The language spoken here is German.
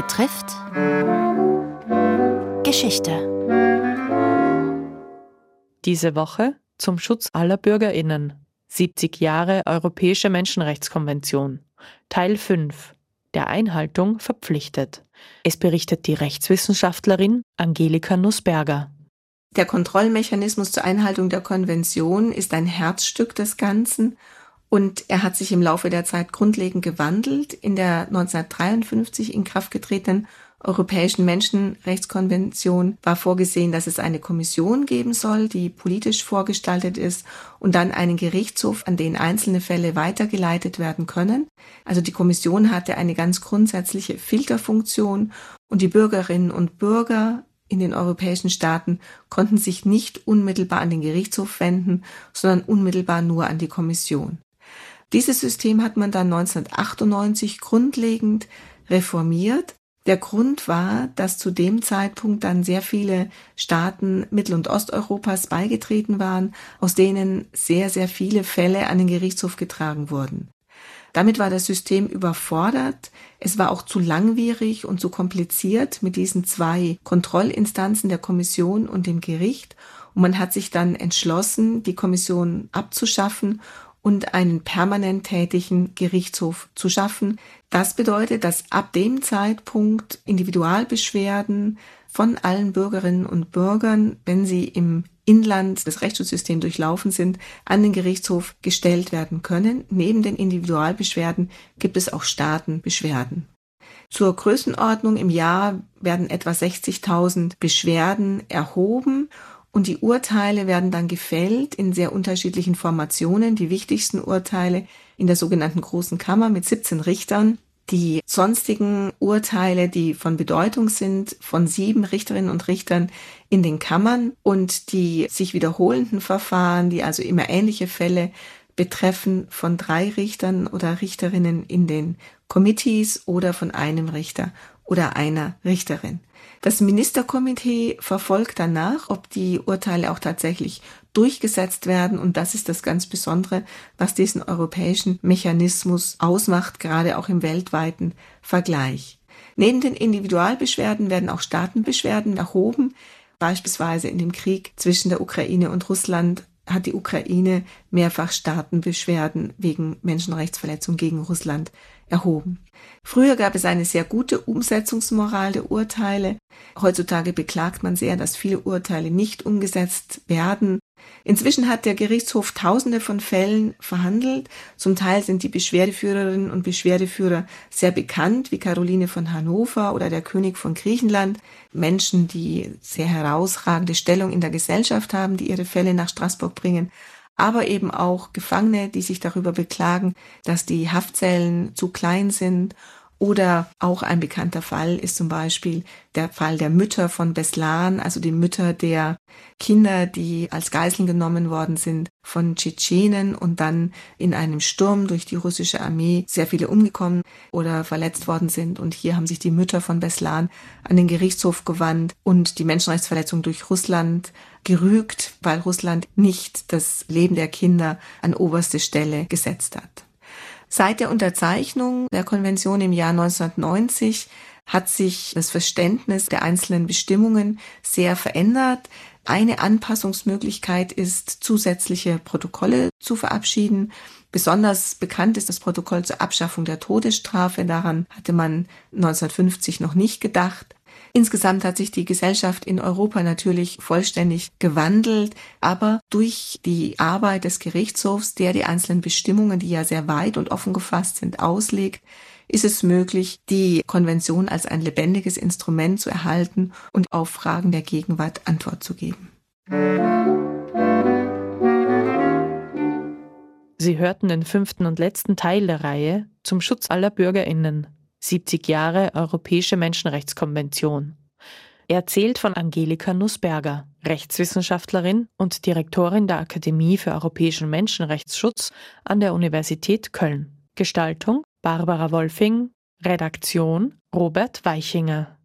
betrifft Geschichte. Diese Woche zum Schutz aller Bürgerinnen. 70 Jahre Europäische Menschenrechtskonvention. Teil 5. Der Einhaltung verpflichtet. Es berichtet die Rechtswissenschaftlerin Angelika Nussberger. Der Kontrollmechanismus zur Einhaltung der Konvention ist ein Herzstück des Ganzen und er hat sich im Laufe der Zeit grundlegend gewandelt. In der 1953 in Kraft getretenen Europäischen Menschenrechtskonvention war vorgesehen, dass es eine Kommission geben soll, die politisch vorgestaltet ist und dann einen Gerichtshof, an den einzelne Fälle weitergeleitet werden können. Also die Kommission hatte eine ganz grundsätzliche Filterfunktion und die Bürgerinnen und Bürger in den europäischen Staaten konnten sich nicht unmittelbar an den Gerichtshof wenden, sondern unmittelbar nur an die Kommission. Dieses System hat man dann 1998 grundlegend reformiert. Der Grund war, dass zu dem Zeitpunkt dann sehr viele Staaten Mittel- und Osteuropas beigetreten waren, aus denen sehr, sehr viele Fälle an den Gerichtshof getragen wurden. Damit war das System überfordert. Es war auch zu langwierig und zu kompliziert mit diesen zwei Kontrollinstanzen der Kommission und dem Gericht. Und man hat sich dann entschlossen, die Kommission abzuschaffen und einen permanent tätigen Gerichtshof zu schaffen. Das bedeutet, dass ab dem Zeitpunkt Individualbeschwerden von allen Bürgerinnen und Bürgern, wenn sie im Inland das Rechtsschutzsystem durchlaufen sind, an den Gerichtshof gestellt werden können. Neben den Individualbeschwerden gibt es auch Staatenbeschwerden. Zur Größenordnung im Jahr werden etwa 60.000 Beschwerden erhoben und die Urteile werden dann gefällt in sehr unterschiedlichen Formationen. Die wichtigsten Urteile in der sogenannten Großen Kammer mit 17 Richtern. Die sonstigen Urteile, die von Bedeutung sind, von sieben Richterinnen und Richtern in den Kammern und die sich wiederholenden Verfahren, die also immer ähnliche Fälle betreffen, von drei Richtern oder Richterinnen in den Committees oder von einem Richter oder einer Richterin. Das Ministerkomitee verfolgt danach, ob die Urteile auch tatsächlich durchgesetzt werden. Und das ist das ganz Besondere, was diesen europäischen Mechanismus ausmacht, gerade auch im weltweiten Vergleich. Neben den Individualbeschwerden werden auch Staatenbeschwerden erhoben. Beispielsweise in dem Krieg zwischen der Ukraine und Russland hat die Ukraine mehrfach Staatenbeschwerden wegen Menschenrechtsverletzung gegen Russland erhoben. Früher gab es eine sehr gute Umsetzungsmoral der Urteile. Heutzutage beklagt man sehr, dass viele Urteile nicht umgesetzt werden. Inzwischen hat der Gerichtshof Tausende von Fällen verhandelt. Zum Teil sind die Beschwerdeführerinnen und Beschwerdeführer sehr bekannt, wie Caroline von Hannover oder der König von Griechenland. Menschen, die sehr herausragende Stellung in der Gesellschaft haben, die ihre Fälle nach Straßburg bringen aber eben auch Gefangene, die sich darüber beklagen, dass die Haftzellen zu klein sind oder auch ein bekannter Fall ist zum Beispiel der Fall der Mütter von Beslan, also die Mütter der Kinder, die als Geiseln genommen worden sind von Tschetschenen und dann in einem Sturm durch die russische Armee sehr viele umgekommen oder verletzt worden sind. Und hier haben sich die Mütter von Beslan an den Gerichtshof gewandt und die Menschenrechtsverletzung durch Russland gerügt, weil Russland nicht das Leben der Kinder an oberste Stelle gesetzt hat. Seit der Unterzeichnung der Konvention im Jahr 1990 hat sich das Verständnis der einzelnen Bestimmungen sehr verändert. Eine Anpassungsmöglichkeit ist, zusätzliche Protokolle zu verabschieden. Besonders bekannt ist das Protokoll zur Abschaffung der Todesstrafe. Daran hatte man 1950 noch nicht gedacht. Insgesamt hat sich die Gesellschaft in Europa natürlich vollständig gewandelt, aber durch die Arbeit des Gerichtshofs, der die einzelnen Bestimmungen, die ja sehr weit und offen gefasst sind, auslegt, ist es möglich, die Konvention als ein lebendiges Instrument zu erhalten und auf Fragen der Gegenwart Antwort zu geben. Sie hörten den fünften und letzten Teil der Reihe zum Schutz aller Bürgerinnen 70 Jahre Europäische Menschenrechtskonvention. Er erzählt von Angelika Nussberger, Rechtswissenschaftlerin und Direktorin der Akademie für europäischen Menschenrechtsschutz an der Universität Köln. Gestaltung Barbara Wolfing, Redaktion Robert Weichinger.